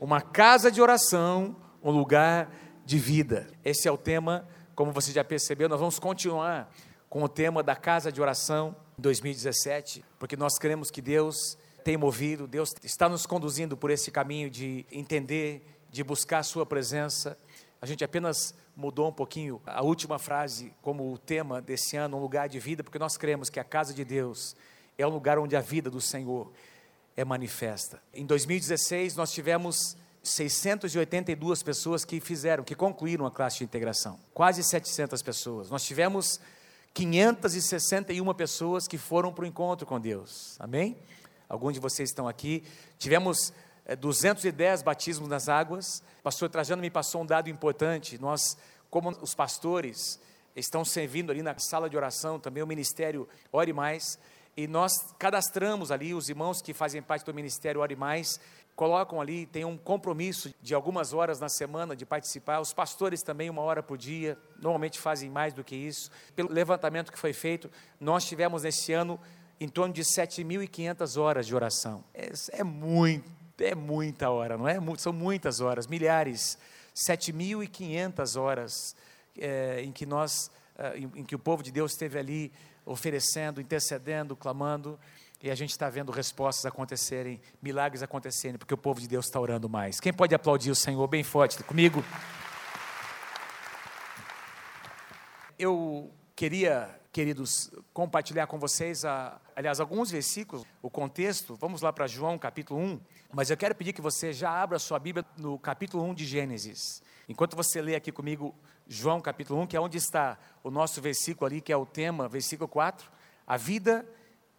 Uma casa de oração, um lugar de vida. Esse é o tema, como você já percebeu, nós vamos continuar com o tema da casa de oração 2017, porque nós queremos que Deus tem movido, Deus está nos conduzindo por esse caminho de entender, de buscar a Sua presença. A gente apenas mudou um pouquinho a última frase como o tema desse ano, um lugar de vida, porque nós cremos que a casa de Deus é um lugar onde a vida do Senhor é manifesta. Em 2016, nós tivemos 682 pessoas que fizeram, que concluíram a classe de integração. Quase 700 pessoas. Nós tivemos 561 pessoas que foram para o encontro com Deus. Amém? Alguns de vocês estão aqui. Tivemos é, 210 batismos nas águas. O pastor Trajano me passou um dado importante. Nós, como os pastores, estão servindo ali na sala de oração, também o ministério Ore Mais, e nós cadastramos ali os irmãos que fazem parte do ministério Ore Mais, colocam ali, tem um compromisso de algumas horas na semana de participar. Os pastores também, uma hora por dia, normalmente fazem mais do que isso. Pelo levantamento que foi feito, nós tivemos nesse ano em torno de 7.500 horas de oração. É, é muito, é muita hora, não é? São muitas horas, milhares. 7.500 horas é, em que nós, é, em, em que o povo de Deus esteve ali oferecendo, intercedendo, clamando. E a gente está vendo respostas acontecerem, milagres acontecerem, porque o povo de Deus está orando mais. Quem pode aplaudir o Senhor bem forte comigo? Eu queria, queridos, compartilhar com vocês, a, aliás, alguns versículos, o contexto. Vamos lá para João capítulo 1. Mas eu quero pedir que você já abra sua Bíblia no capítulo 1 de Gênesis. Enquanto você lê aqui comigo João capítulo 1, que é onde está o nosso versículo ali, que é o tema, versículo 4. A vida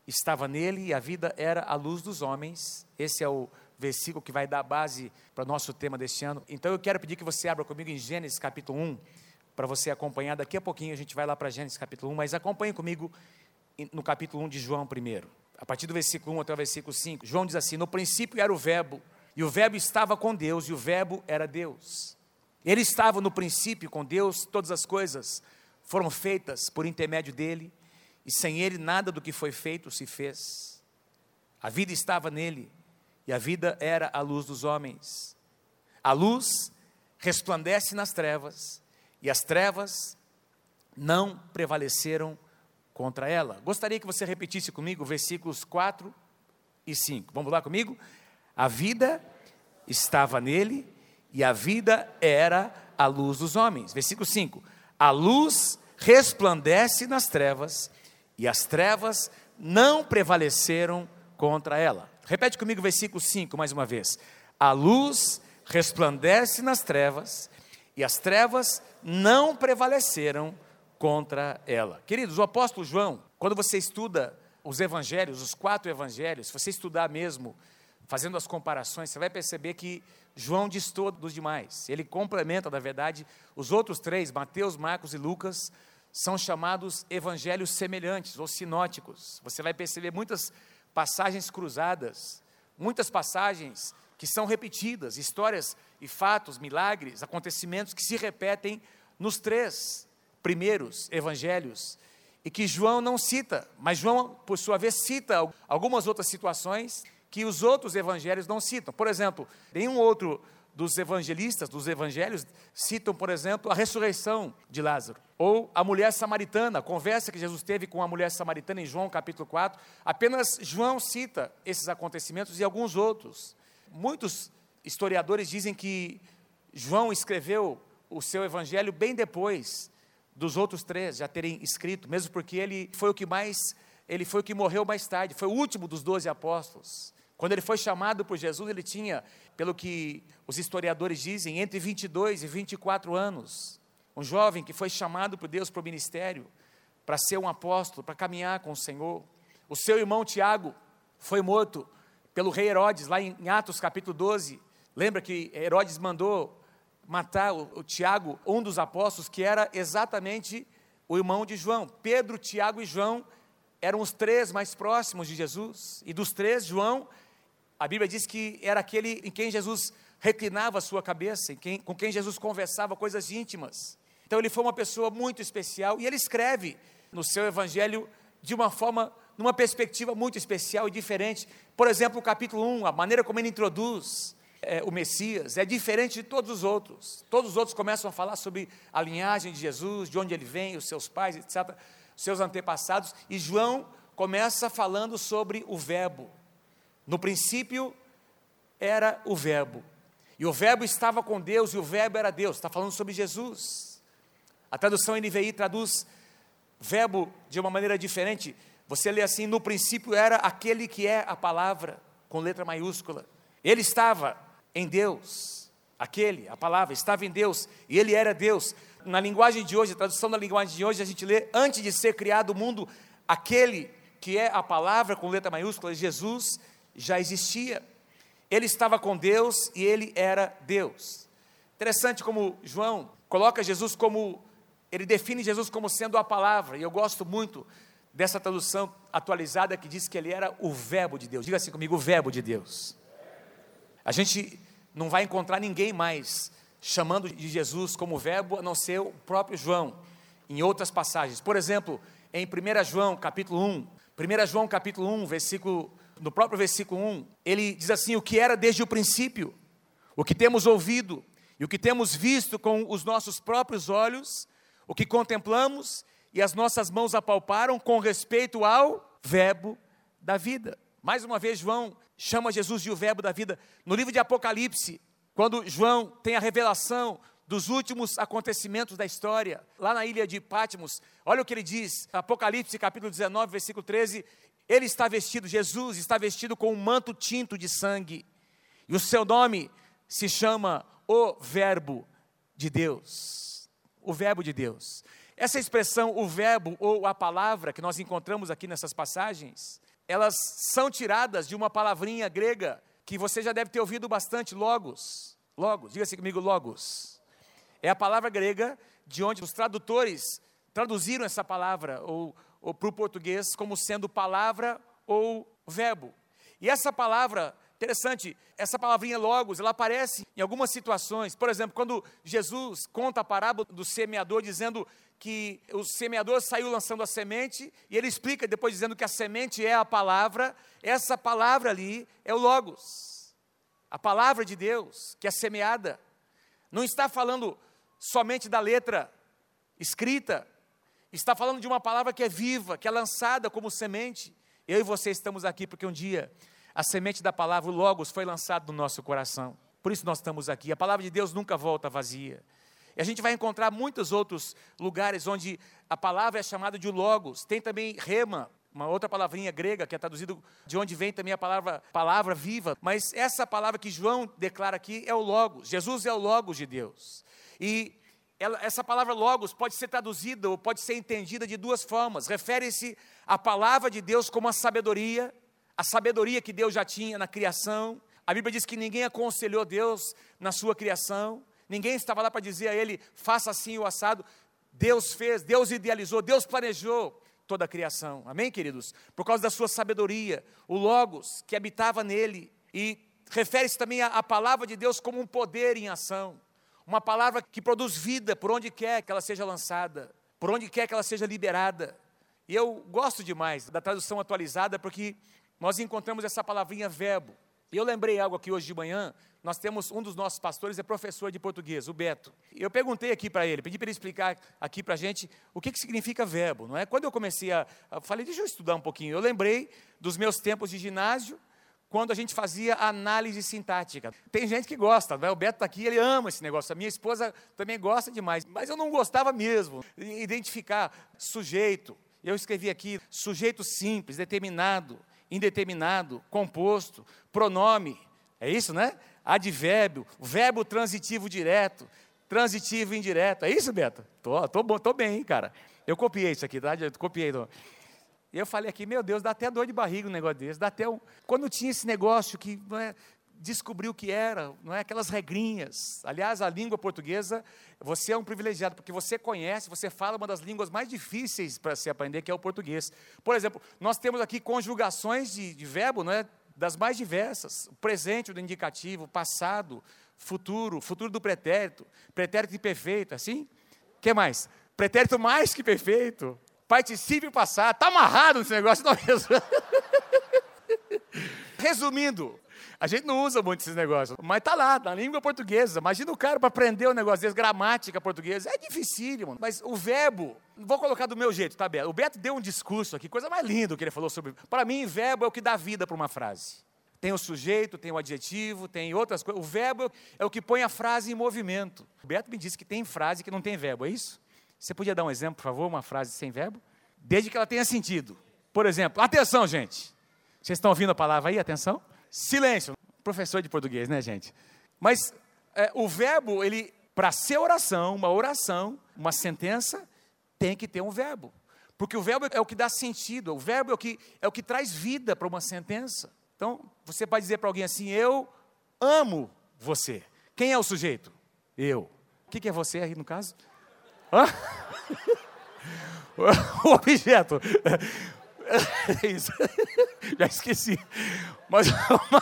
estava nele e a vida era a luz dos homens. Esse é o versículo que vai dar base para o nosso tema deste ano. Então eu quero pedir que você abra comigo em Gênesis capítulo 1, para você acompanhar. Daqui a pouquinho a gente vai lá para Gênesis capítulo 1, mas acompanhe comigo no capítulo 1 de João primeiro. A partir do versículo 1 até o versículo 5. João diz assim: No princípio era o Verbo, e o Verbo estava com Deus, e o Verbo era Deus. Ele estava no princípio com Deus, todas as coisas foram feitas por intermédio dele e sem ele nada do que foi feito se fez. A vida estava nele, e a vida era a luz dos homens. A luz resplandece nas trevas, e as trevas não prevaleceram contra ela. Gostaria que você repetisse comigo versículos 4 e 5. Vamos lá comigo? A vida estava nele, e a vida era a luz dos homens. Versículo 5: A luz resplandece nas trevas, e as trevas não prevaleceram contra ela. Repete comigo o versículo 5 mais uma vez. A luz resplandece nas trevas e as trevas não prevaleceram contra ela. Queridos, o apóstolo João, quando você estuda os evangelhos, os quatro evangelhos, se você estudar mesmo, fazendo as comparações, você vai perceber que João distou dos demais. Ele complementa, na verdade, os outros três, Mateus, Marcos e Lucas, são chamados evangelhos semelhantes ou sinóticos. Você vai perceber muitas passagens cruzadas, muitas passagens que são repetidas, histórias e fatos, milagres, acontecimentos que se repetem nos três primeiros evangelhos e que João não cita, mas João, por sua vez, cita algumas outras situações que os outros evangelhos não citam. Por exemplo, nenhum outro dos evangelistas, dos evangelhos, citam, por exemplo, a ressurreição de Lázaro. Ou a mulher samaritana, a conversa que Jesus teve com a mulher samaritana em João capítulo 4. Apenas João cita esses acontecimentos e alguns outros. Muitos historiadores dizem que João escreveu o seu evangelho bem depois dos outros três já terem escrito, mesmo porque ele foi o que mais, ele foi o que morreu mais tarde, foi o último dos doze apóstolos. Quando ele foi chamado por Jesus, ele tinha, pelo que os historiadores dizem, entre 22 e 24 anos. Um jovem que foi chamado por Deus para o ministério, para ser um apóstolo, para caminhar com o Senhor. O seu irmão Tiago foi morto pelo rei Herodes, lá em Atos capítulo 12. Lembra que Herodes mandou matar o, o Tiago, um dos apóstolos, que era exatamente o irmão de João. Pedro, Tiago e João eram os três mais próximos de Jesus. E dos três, João a Bíblia diz que era aquele em quem Jesus reclinava a sua cabeça, quem, com quem Jesus conversava coisas íntimas. Então ele foi uma pessoa muito especial e ele escreve no seu evangelho de uma forma, numa perspectiva muito especial e diferente. Por exemplo, o capítulo 1, a maneira como ele introduz é, o Messias, é diferente de todos os outros. Todos os outros começam a falar sobre a linhagem de Jesus, de onde ele vem, os seus pais, etc., seus antepassados, e João começa falando sobre o Verbo. No princípio era o Verbo, e o Verbo estava com Deus, e o Verbo era Deus. Está falando sobre Jesus. A tradução NVI traduz verbo de uma maneira diferente. Você lê assim: no princípio era aquele que é a palavra, com letra maiúscula. Ele estava em Deus, aquele, a palavra, estava em Deus, e ele era Deus. Na linguagem de hoje, a tradução da linguagem de hoje, a gente lê: antes de ser criado o mundo, aquele que é a palavra, com letra maiúscula, Jesus, já existia. Ele estava com Deus e ele era Deus. Interessante como João coloca Jesus como ele define Jesus como sendo a palavra, e eu gosto muito dessa tradução atualizada que diz que ele era o Verbo de Deus. Diga assim comigo: o Verbo de Deus. A gente não vai encontrar ninguém mais chamando de Jesus como Verbo, a não ser o próprio João, em outras passagens. Por exemplo, em 1 João capítulo 1, 1 João capítulo 1, versículo, no próprio versículo 1, ele diz assim: o que era desde o princípio, o que temos ouvido e o que temos visto com os nossos próprios olhos o que contemplamos e as nossas mãos apalparam com respeito ao Verbo da vida. Mais uma vez, João chama Jesus de o Verbo da vida. No livro de Apocalipse, quando João tem a revelação dos últimos acontecimentos da história, lá na ilha de Patmos, olha o que ele diz, Apocalipse capítulo 19, versículo 13: ele está vestido, Jesus está vestido com um manto tinto de sangue, e o seu nome se chama o Verbo de Deus o Verbo de Deus. Essa expressão, o Verbo ou a palavra, que nós encontramos aqui nessas passagens, elas são tiradas de uma palavrinha grega que você já deve ter ouvido bastante, logos. Logos, diga-se comigo, logos. É a palavra grega de onde os tradutores traduziram essa palavra ou, para o português como sendo palavra ou verbo. E essa palavra Interessante, essa palavrinha logos, ela aparece em algumas situações. Por exemplo, quando Jesus conta a parábola do semeador, dizendo que o semeador saiu lançando a semente, e ele explica depois dizendo que a semente é a palavra, essa palavra ali é o logos. A palavra de Deus, que é semeada. Não está falando somente da letra escrita, está falando de uma palavra que é viva, que é lançada como semente. Eu e você estamos aqui porque um dia a semente da palavra, o Logos, foi lançado no nosso coração. Por isso nós estamos aqui. A palavra de Deus nunca volta vazia. E a gente vai encontrar muitos outros lugares onde a palavra é chamada de Logos. Tem também rema, uma outra palavrinha grega que é traduzido de onde vem também a palavra palavra viva. Mas essa palavra que João declara aqui é o Logos. Jesus é o Logos de Deus. E ela, essa palavra Logos pode ser traduzida ou pode ser entendida de duas formas. Refere-se à palavra de Deus como a sabedoria a sabedoria que Deus já tinha na criação. A Bíblia diz que ninguém aconselhou Deus na sua criação, ninguém estava lá para dizer a ele, faça assim o assado. Deus fez, Deus idealizou, Deus planejou toda a criação. Amém, queridos? Por causa da sua sabedoria, o Logos que habitava nele. E refere-se também à palavra de Deus como um poder em ação. Uma palavra que produz vida por onde quer que ela seja lançada, por onde quer que ela seja liberada. E eu gosto demais da tradução atualizada porque nós encontramos essa palavrinha verbo. E eu lembrei algo aqui hoje de manhã. Nós temos um dos nossos pastores, é professor de português, o Beto. Eu perguntei aqui para ele, pedi para ele explicar aqui para a gente o que, que significa verbo. Não é? Quando eu comecei a, a. Falei, deixa eu estudar um pouquinho. Eu lembrei dos meus tempos de ginásio, quando a gente fazia análise sintática. Tem gente que gosta, né? o Beto está aqui, ele ama esse negócio. A minha esposa também gosta demais, mas eu não gostava mesmo. Identificar sujeito. Eu escrevi aqui sujeito simples, determinado, indeterminado, composto, pronome, é isso, né? Advérbio, verbo transitivo direto, transitivo indireto. É isso, Beto? Tô, tô, tô bem, cara. Eu copiei isso aqui, tá? Eu copiei. E eu falei aqui, meu Deus, dá até dor de barriga um negócio desse. Dá até um... Quando tinha esse negócio que é, descobriu o que era, não é? Aquelas regrinhas. Aliás, a língua portuguesa, você é um privilegiado, porque você conhece, você fala uma das línguas mais difíceis para se aprender, que é o português. Por exemplo, nós temos aqui conjugações de, de verbo, não é? Das mais diversas. O presente do indicativo, passado, futuro, futuro do pretérito, pretérito imperfeito, assim? Que mais? Pretérito mais que perfeito, particípio passado. Está amarrado nesse negócio, não? Resumindo, A gente não usa muito esses negócios, mas tá lá, na língua portuguesa. Imagina o cara para aprender um negócio desse, gramática portuguesa. É difícil, mano. Mas o verbo, vou colocar do meu jeito, tá, Beto? O Beto deu um discurso aqui, coisa mais linda que ele falou sobre. Para mim, verbo é o que dá vida para uma frase. Tem o sujeito, tem o adjetivo, tem outras coisas. O verbo é o que põe a frase em movimento. O Beto me disse que tem frase que não tem verbo, é isso? Você podia dar um exemplo, por favor, uma frase sem verbo? Desde que ela tenha sentido. Por exemplo, atenção, gente. Vocês estão ouvindo a palavra aí? Atenção. Silêncio. Professor de português, né, gente? Mas é, o verbo, ele, para ser oração, uma oração, uma sentença, tem que ter um verbo. Porque o verbo é o que dá sentido, o verbo é o que, é o que traz vida para uma sentença. Então, você pode dizer para alguém assim: Eu amo você. Quem é o sujeito? Eu. O que, que é você aí no caso? O objeto. É isso. Já esqueci. Mas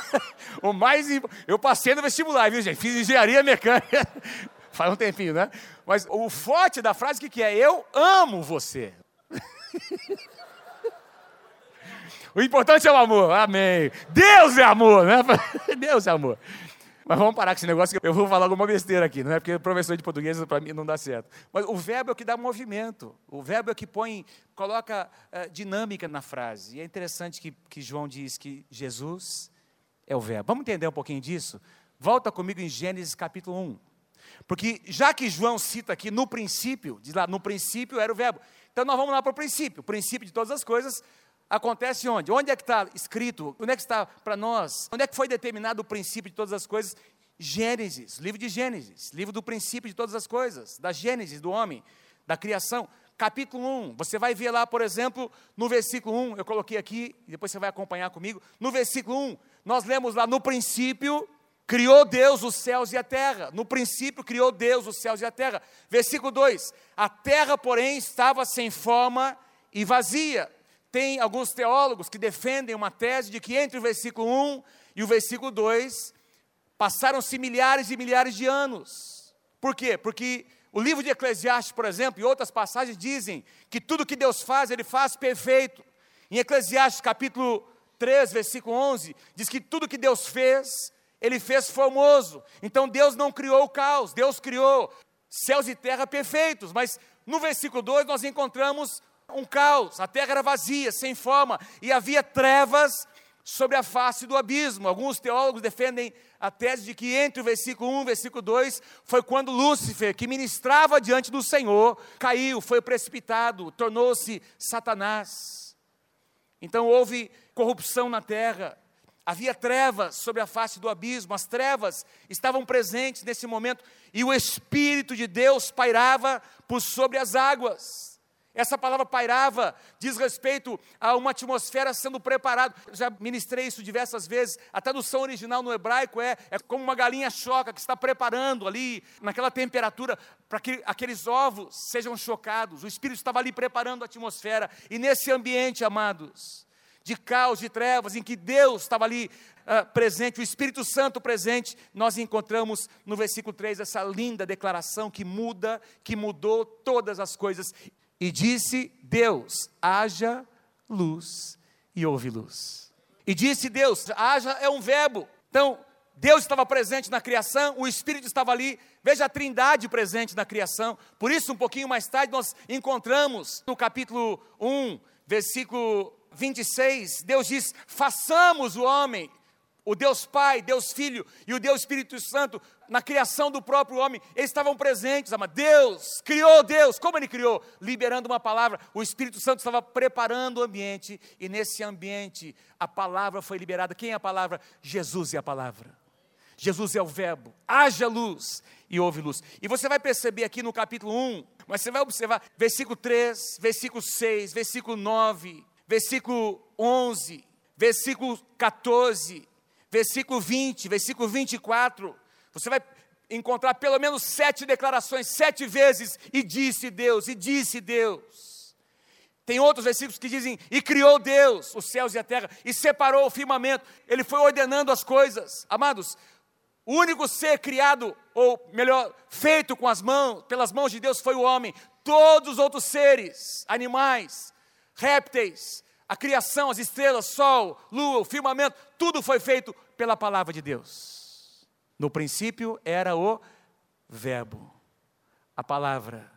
o mais. Eu passei no vestibular, viu, gente? Fiz engenharia mecânica. Faz um tempinho, né? Mas o forte da frase, que, que é? Eu amo você. O importante é o amor, amém. Deus é amor, né? Deus é amor. Mas vamos parar com esse negócio, que eu vou falar alguma besteira aqui, não é porque professor de português para mim não dá certo. Mas o verbo é o que dá movimento, o verbo é o que põe, coloca uh, dinâmica na frase. E é interessante que, que João diz que Jesus é o verbo. Vamos entender um pouquinho disso? Volta comigo em Gênesis capítulo 1. Porque já que João cita aqui no princípio, diz lá, no princípio era o verbo. Então nós vamos lá para o princípio. O princípio de todas as coisas acontece onde? Onde é que está escrito? Onde é que está para nós? Onde é que foi determinado o princípio de todas as coisas? Gênesis, livro de Gênesis, livro do princípio de todas as coisas, da Gênesis, do homem, da criação. Capítulo 1, você vai ver lá, por exemplo, no versículo 1, eu coloquei aqui, depois você vai acompanhar comigo. No versículo 1, nós lemos lá, no princípio, criou Deus os céus e a terra. No princípio, criou Deus os céus e a terra. Versículo 2, a terra, porém, estava sem forma e vazia tem alguns teólogos que defendem uma tese de que entre o versículo 1 e o versículo 2 passaram-se milhares e milhares de anos. Por quê? Porque o livro de Eclesiastes, por exemplo, e outras passagens dizem que tudo que Deus faz, Ele faz perfeito. Em Eclesiastes capítulo 3, versículo 11, diz que tudo que Deus fez, Ele fez formoso. Então Deus não criou o caos, Deus criou céus e terra perfeitos. Mas no versículo 2 nós encontramos um caos, a terra era vazia, sem forma, e havia trevas sobre a face do abismo. Alguns teólogos defendem a tese de que entre o versículo 1 e o versículo 2 foi quando Lúcifer, que ministrava diante do Senhor, caiu, foi precipitado, tornou-se Satanás. Então houve corrupção na terra, havia trevas sobre a face do abismo, as trevas estavam presentes nesse momento, e o Espírito de Deus pairava por sobre as águas. Essa palavra pairava diz respeito a uma atmosfera sendo preparada. Já ministrei isso diversas vezes. A tradução original no hebraico é, é como uma galinha choca que está preparando ali, naquela temperatura, para que aqueles ovos sejam chocados. O Espírito estava ali preparando a atmosfera. E nesse ambiente, amados, de caos, de trevas, em que Deus estava ali uh, presente, o Espírito Santo presente, nós encontramos no versículo 3 essa linda declaração que muda, que mudou todas as coisas. E disse Deus: haja luz, e houve luz. E disse Deus: haja é um verbo. Então, Deus estava presente na criação, o Espírito estava ali, veja a trindade presente na criação. Por isso, um pouquinho mais tarde, nós encontramos no capítulo 1, versículo 26, Deus diz: façamos o homem o Deus Pai, Deus Filho e o Deus Espírito Santo, na criação do próprio homem, eles estavam presentes, ama. Deus criou Deus, como ele criou? Liberando uma palavra. O Espírito Santo estava preparando o ambiente, e nesse ambiente a palavra foi liberada. Quem é a palavra? Jesus é a palavra. Jesus é o verbo. Haja luz e houve luz. E você vai perceber aqui no capítulo 1, mas você vai observar versículo 3, versículo 6, versículo 9, versículo 11, versículo 14, versículo 20, versículo 24, você vai encontrar pelo menos sete declarações, sete vezes, e disse Deus, e disse Deus. Tem outros versículos que dizem, e criou Deus os céus e a terra, e separou o firmamento, ele foi ordenando as coisas. Amados, o único ser criado, ou melhor, feito com as mãos, pelas mãos de Deus foi o homem. Todos os outros seres, animais, répteis, a criação, as estrelas, sol, lua, o firmamento, tudo foi feito pela palavra de Deus. No princípio era o Verbo, a palavra.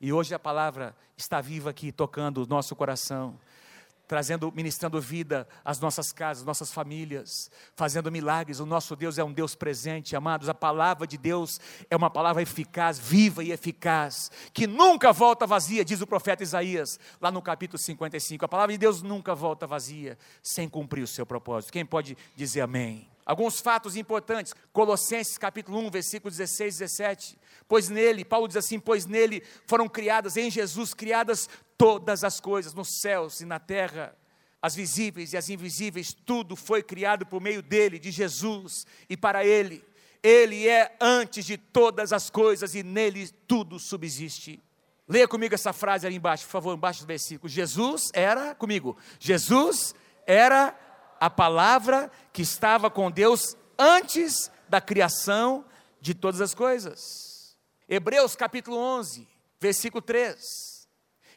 E hoje a palavra está viva aqui, tocando o nosso coração trazendo, ministrando vida às nossas casas, nossas famílias, fazendo milagres. O nosso Deus é um Deus presente, amados. A palavra de Deus é uma palavra eficaz, viva e eficaz, que nunca volta vazia, diz o profeta Isaías, lá no capítulo 55. A palavra de Deus nunca volta vazia sem cumprir o seu propósito. Quem pode dizer amém? Alguns fatos importantes. Colossenses capítulo 1, versículo 16 e 17. Pois nele, Paulo diz assim: Pois nele foram criadas, em Jesus, criadas todas as coisas, nos céus e na terra, as visíveis e as invisíveis, tudo foi criado por meio dele, de Jesus e para ele. Ele é antes de todas as coisas e nele tudo subsiste. Leia comigo essa frase ali embaixo, por favor, embaixo do versículo. Jesus era, comigo, Jesus era a palavra que estava com Deus antes da criação de todas as coisas. Hebreus capítulo 11, versículo 3.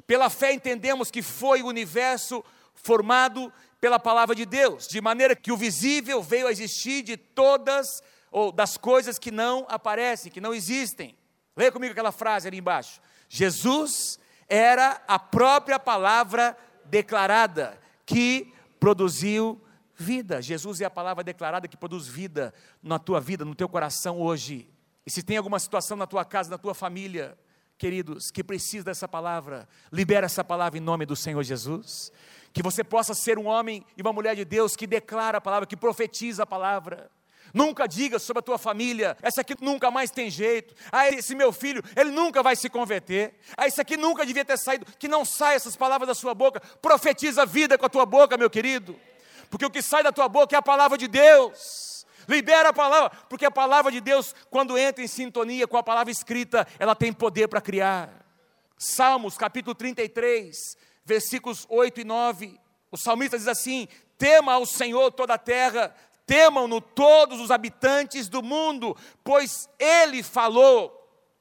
Pela fé entendemos que foi o universo formado pela palavra de Deus, de maneira que o visível veio a existir de todas ou das coisas que não aparecem, que não existem. Leia comigo aquela frase ali embaixo. Jesus era a própria palavra declarada que produziu vida. Jesus é a palavra declarada que produz vida na tua vida, no teu coração hoje. E se tem alguma situação na tua casa, na tua família, queridos, que precisa dessa palavra, libera essa palavra em nome do Senhor Jesus. Que você possa ser um homem e uma mulher de Deus que declara a palavra, que profetiza a palavra. Nunca diga sobre a tua família, essa aqui nunca mais tem jeito. Ah, esse meu filho, ele nunca vai se converter. Ah, esse aqui nunca devia ter saído. Que não saia essas palavras da sua boca. Profetiza a vida com a tua boca, meu querido porque o que sai da tua boca é a palavra de Deus. Libera a palavra, porque a palavra de Deus, quando entra em sintonia com a palavra escrita, ela tem poder para criar. Salmos capítulo 33, versículos 8 e 9. O salmista diz assim: Tema ao Senhor toda a terra, temam-no todos os habitantes do mundo, pois Ele falou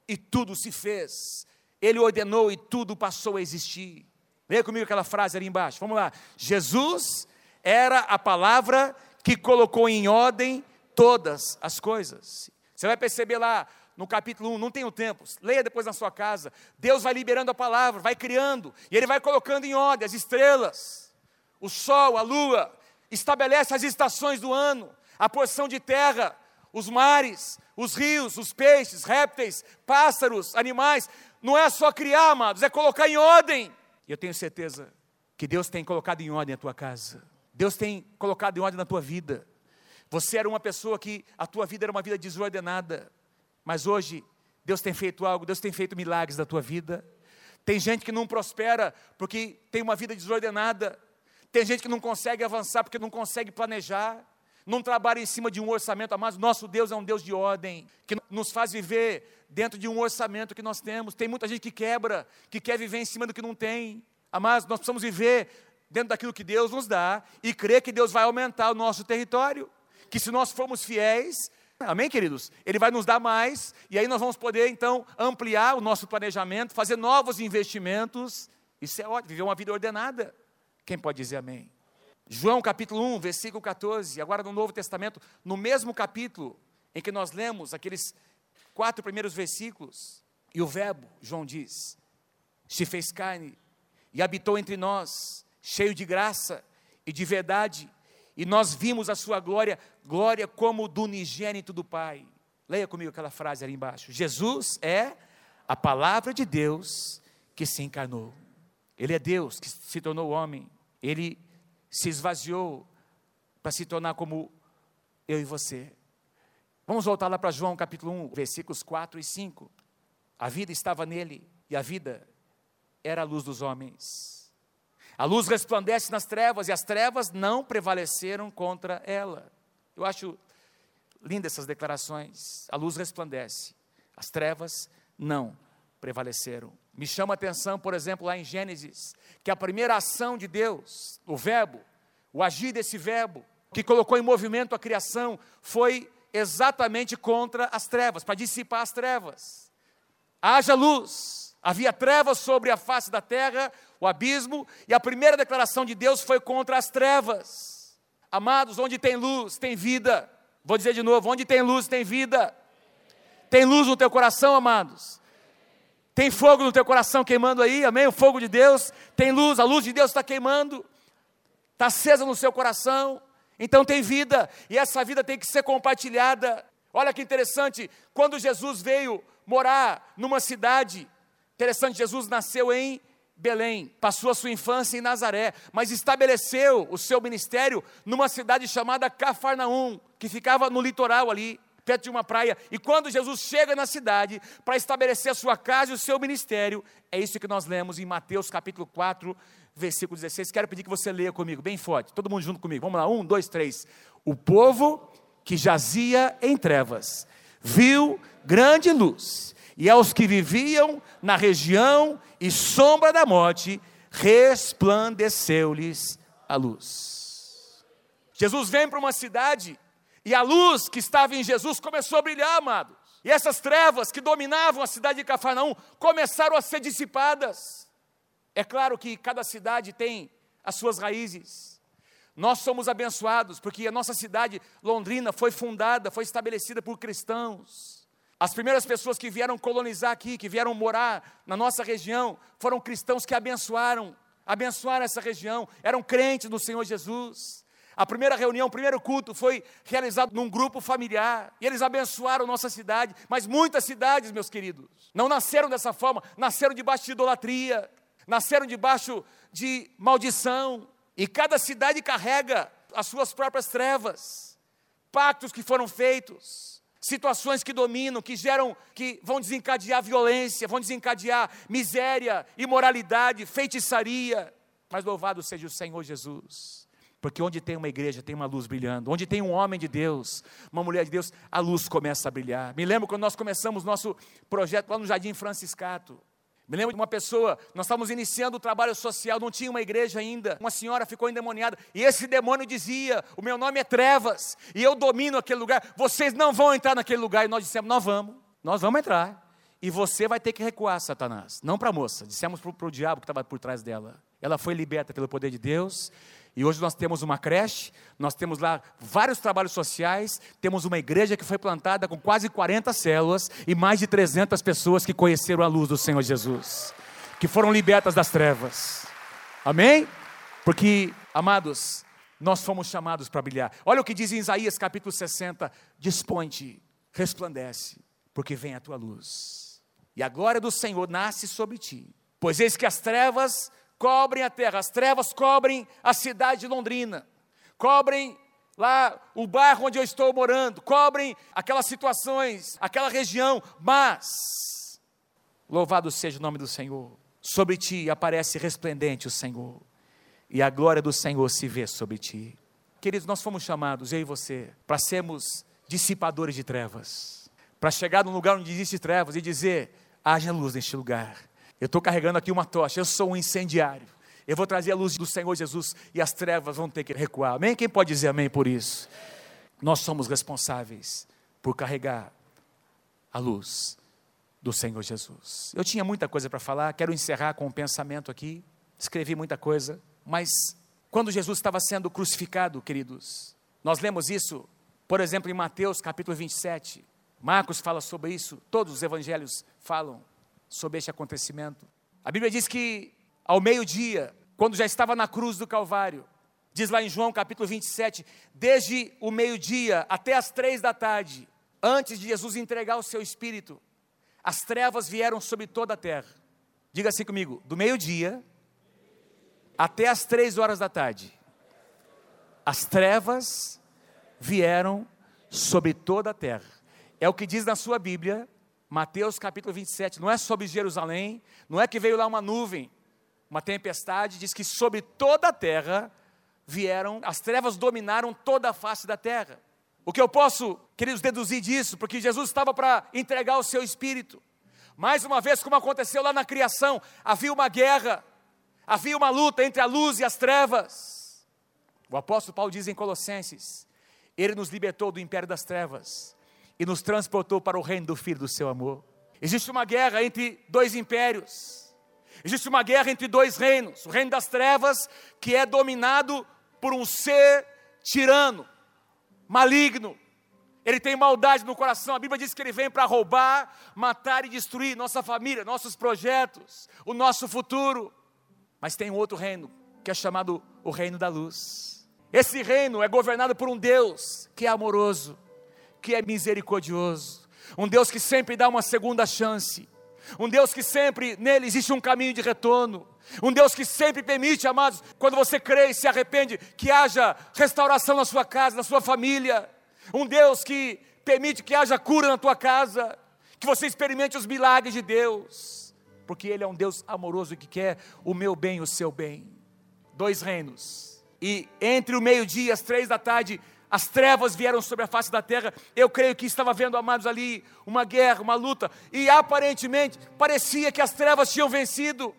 e tudo se fez. Ele ordenou e tudo passou a existir. Leia comigo aquela frase ali embaixo. Vamos lá. Jesus era a palavra que colocou em ordem todas as coisas. Você vai perceber lá no capítulo 1, não tenho tempo, leia depois na sua casa. Deus vai liberando a palavra, vai criando, e Ele vai colocando em ordem as estrelas, o sol, a lua, estabelece as estações do ano, a porção de terra, os mares, os rios, os peixes, répteis, pássaros, animais. Não é só criar, amados, é colocar em ordem. E eu tenho certeza que Deus tem colocado em ordem a tua casa. Deus tem colocado em ordem na tua vida. Você era uma pessoa que a tua vida era uma vida desordenada, mas hoje Deus tem feito algo, Deus tem feito milagres na tua vida. Tem gente que não prospera porque tem uma vida desordenada. Tem gente que não consegue avançar porque não consegue planejar. Não trabalha em cima de um orçamento, mas nosso Deus é um Deus de ordem, que nos faz viver dentro de um orçamento que nós temos. Tem muita gente que quebra, que quer viver em cima do que não tem. Mas nós precisamos viver dentro daquilo que Deus nos dá e crer que Deus vai aumentar o nosso território. Que se nós formos fiéis, amém, queridos? Ele vai nos dar mais e aí nós vamos poder então ampliar o nosso planejamento, fazer novos investimentos. Isso é ótimo, viver uma vida ordenada. Quem pode dizer amém? João capítulo 1, versículo 14, agora no Novo Testamento, no mesmo capítulo em que nós lemos aqueles quatro primeiros versículos, e o Verbo, João diz, se fez carne e habitou entre nós, cheio de graça e de verdade, e nós vimos a sua glória, glória como do unigênito do Pai. Leia comigo aquela frase ali embaixo. Jesus é a palavra de Deus que se encarnou. Ele é Deus que se tornou homem. Ele se esvaziou para se tornar como eu e você. Vamos voltar lá para João capítulo 1, versículos 4 e 5. A vida estava nele e a vida era a luz dos homens. A luz resplandece nas trevas e as trevas não prevaleceram contra ela. Eu acho lindas essas declarações. A luz resplandece, as trevas não prevaleceram. Me chama a atenção, por exemplo, lá em Gênesis, que a primeira ação de Deus, o Verbo, o agir desse Verbo, que colocou em movimento a criação, foi exatamente contra as trevas, para dissipar as trevas. Haja luz, havia trevas sobre a face da terra, o abismo, e a primeira declaração de Deus foi contra as trevas. Amados, onde tem luz, tem vida. Vou dizer de novo: onde tem luz, tem vida. Tem luz no teu coração, amados. Tem fogo no teu coração queimando aí, amém? O fogo de Deus. Tem luz, a luz de Deus está queimando. Está acesa no seu coração. Então tem vida. E essa vida tem que ser compartilhada. Olha que interessante. Quando Jesus veio morar numa cidade, interessante, Jesus nasceu em Belém, passou a sua infância em Nazaré, mas estabeleceu o seu ministério numa cidade chamada Cafarnaum, que ficava no litoral ali, perto de uma praia. E quando Jesus chega na cidade para estabelecer a sua casa e o seu ministério, é isso que nós lemos em Mateus capítulo 4, versículo 16. Quero pedir que você leia comigo, bem forte, todo mundo junto comigo. Vamos lá, um, dois, três. O povo que jazia em trevas viu grande luz, e aos que viviam na região e sombra da morte, resplandeceu-lhes a luz. Jesus vem para uma cidade e a luz que estava em Jesus começou a brilhar, amados. E essas trevas que dominavam a cidade de Cafarnaum começaram a ser dissipadas. É claro que cada cidade tem as suas raízes. Nós somos abençoados porque a nossa cidade, Londrina, foi fundada, foi estabelecida por cristãos. As primeiras pessoas que vieram colonizar aqui, que vieram morar na nossa região, foram cristãos que abençoaram, abençoaram essa região, eram crentes no Senhor Jesus. A primeira reunião, o primeiro culto foi realizado num grupo familiar, e eles abençoaram nossa cidade, mas muitas cidades, meus queridos, não nasceram dessa forma, nasceram debaixo de idolatria, nasceram debaixo de maldição, e cada cidade carrega as suas próprias trevas, pactos que foram feitos, situações que dominam, que geram, que vão desencadear violência, vão desencadear miséria, imoralidade, feitiçaria. Mas louvado seja o Senhor Jesus. Porque onde tem uma igreja, tem uma luz brilhando. Onde tem um homem de Deus, uma mulher de Deus, a luz começa a brilhar. Me lembro quando nós começamos nosso projeto lá no Jardim Franciscato. Me lembro de uma pessoa, nós estávamos iniciando o trabalho social, não tinha uma igreja ainda. Uma senhora ficou endemoniada e esse demônio dizia: O meu nome é Trevas e eu domino aquele lugar. Vocês não vão entrar naquele lugar. E nós dissemos: Nós vamos, nós vamos entrar. E você vai ter que recuar, Satanás. Não para a moça, dissemos para o diabo que estava por trás dela. Ela foi liberta pelo poder de Deus e hoje nós temos uma creche, nós temos lá vários trabalhos sociais, temos uma igreja que foi plantada com quase 40 células e mais de 300 pessoas que conheceram a luz do Senhor Jesus, que foram libertas das trevas. Amém? Porque, amados, nós fomos chamados para brilhar. Olha o que diz em Isaías capítulo 60: Dispõe-te, resplandece, porque vem a tua luz, e a glória do Senhor nasce sobre ti. Pois eis que as trevas cobrem a terra, as trevas cobrem a cidade de Londrina, cobrem lá o bairro onde eu estou morando, cobrem aquelas situações, aquela região, mas, louvado seja o nome do Senhor, sobre ti aparece resplendente o Senhor, e a glória do Senhor se vê sobre ti. Queridos, nós fomos chamados, eu e você, para sermos dissipadores de trevas, para chegar num lugar onde existe trevas e dizer: haja luz neste lugar eu estou carregando aqui uma tocha, eu sou um incendiário. Eu vou trazer a luz do Senhor Jesus e as trevas vão ter que recuar. Amém? Quem pode dizer amém por isso? Nós somos responsáveis por carregar a luz do Senhor Jesus. Eu tinha muita coisa para falar, quero encerrar com um pensamento aqui. Escrevi muita coisa, mas quando Jesus estava sendo crucificado, queridos, nós lemos isso, por exemplo, em Mateus capítulo 27. Marcos fala sobre isso, todos os evangelhos falam sobre este acontecimento. A Bíblia diz que ao meio-dia, quando já estava na cruz do Calvário, diz lá em João capítulo 27, desde o meio-dia até as três da tarde, antes de Jesus entregar o seu espírito, as trevas vieram sobre toda a terra. Diga assim comigo: do meio-dia até as três horas da tarde, as trevas vieram sobre toda a terra. É o que diz na sua Bíblia, Mateus capítulo 27, não é sobre Jerusalém, não é que veio lá uma nuvem, uma tempestade, diz que sobre toda a terra vieram, as trevas dominaram toda a face da terra. O que eu posso, queridos, deduzir disso, porque Jesus estava para entregar o seu espírito. Mais uma vez, como aconteceu lá na criação, havia uma guerra, havia uma luta entre a luz e as trevas. O apóstolo Paulo diz em Colossenses: Ele nos libertou do império das trevas e nos transportou para o reino do Filho do seu amor. Existe uma guerra entre dois impérios, existe uma guerra entre dois reinos: o reino das trevas, que é dominado por um ser tirano, maligno, ele tem maldade no coração. A Bíblia diz que ele vem para roubar, matar e destruir nossa família, nossos projetos, o nosso futuro. Mas tem um outro reino, que é chamado o reino da luz. Esse reino é governado por um Deus que é amoroso, que é misericordioso, um Deus que sempre dá uma segunda chance, um Deus que sempre nele existe um caminho de retorno, um Deus que sempre permite, amados, quando você crê e se arrepende, que haja restauração na sua casa, na sua família, um Deus que permite que haja cura na tua casa, que você experimente os milagres de Deus, porque Ele é um Deus amoroso que quer o meu bem, o seu bem. Dois reinos, e entre o meio-dia e as três da tarde, as trevas vieram sobre a face da terra. Eu creio que estava vendo, amados, ali uma guerra, uma luta, e aparentemente parecia que as trevas tinham vencido,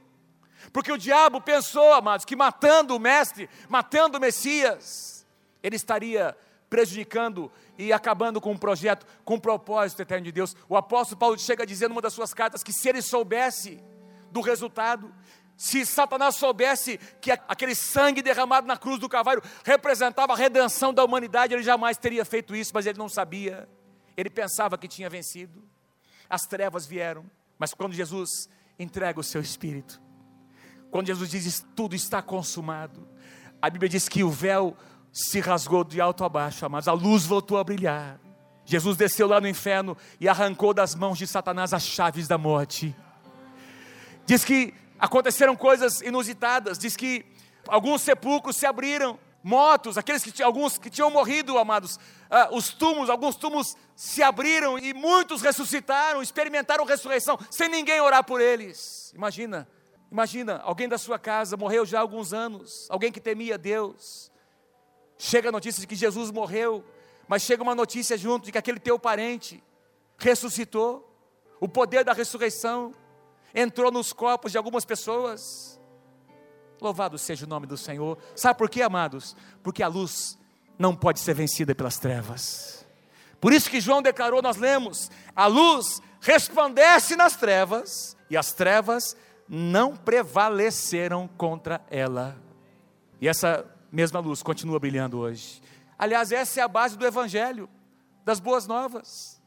porque o diabo pensou, amados, que matando o Mestre, matando o Messias, ele estaria prejudicando e acabando com um projeto, com um propósito eterno de Deus. O apóstolo Paulo chega dizer numa das suas cartas que se ele soubesse do resultado, se Satanás soubesse que aquele sangue derramado na cruz do Calvário representava a redenção da humanidade, ele jamais teria feito isso, mas ele não sabia. Ele pensava que tinha vencido. As trevas vieram, mas quando Jesus entrega o seu espírito, quando Jesus diz tudo está consumado, a Bíblia diz que o véu se rasgou de alto a baixo, mas a luz voltou a brilhar. Jesus desceu lá no inferno e arrancou das mãos de Satanás as chaves da morte. Diz que aconteceram coisas inusitadas, diz que alguns sepulcros se abriram, mortos, aqueles que alguns que tinham morrido, amados, ah, os túmulos, alguns túmulos se abriram e muitos ressuscitaram, experimentaram ressurreição, sem ninguém orar por eles. Imagina, imagina, alguém da sua casa morreu já há alguns anos, alguém que temia Deus, Chega a notícia de que Jesus morreu, mas chega uma notícia junto de que aquele teu parente ressuscitou. O poder da ressurreição entrou nos corpos de algumas pessoas. Louvado seja o nome do Senhor. Sabe por quê, amados? Porque a luz não pode ser vencida pelas trevas. Por isso que João declarou, nós lemos: a luz resplandece nas trevas, e as trevas não prevaleceram contra ela. E essa mesma luz continua brilhando hoje. Aliás, essa é a base do Evangelho, das boas novas.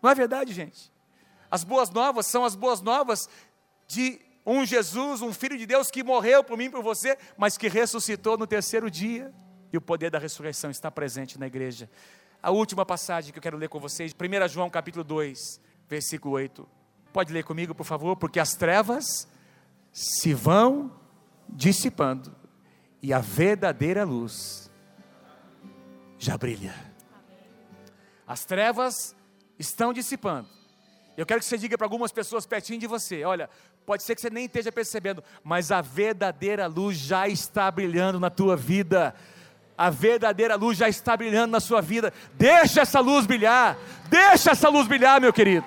Não é verdade, gente? As boas novas são as boas novas de um Jesus, um Filho de Deus que morreu por mim e por você, mas que ressuscitou no terceiro dia. E o poder da ressurreição está presente na igreja. A última passagem que eu quero ler com vocês, 1 João capítulo 2, versículo 8. Pode ler comigo, por favor? Porque as trevas se vão dissipando e a verdadeira luz já brilha. As trevas estão dissipando. Eu quero que você diga para algumas pessoas pertinho de você: olha, pode ser que você nem esteja percebendo, mas a verdadeira luz já está brilhando na tua vida. A verdadeira luz já está brilhando na sua vida. Deixa essa luz brilhar. Deixa essa luz brilhar, meu querido.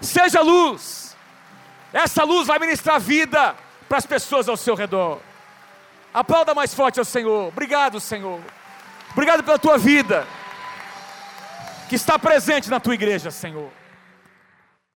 Seja luz. Essa luz vai ministrar vida para as pessoas ao seu redor. Aplauda mais forte ao Senhor. Obrigado, Senhor. Obrigado pela tua vida que está presente na tua igreja, Senhor.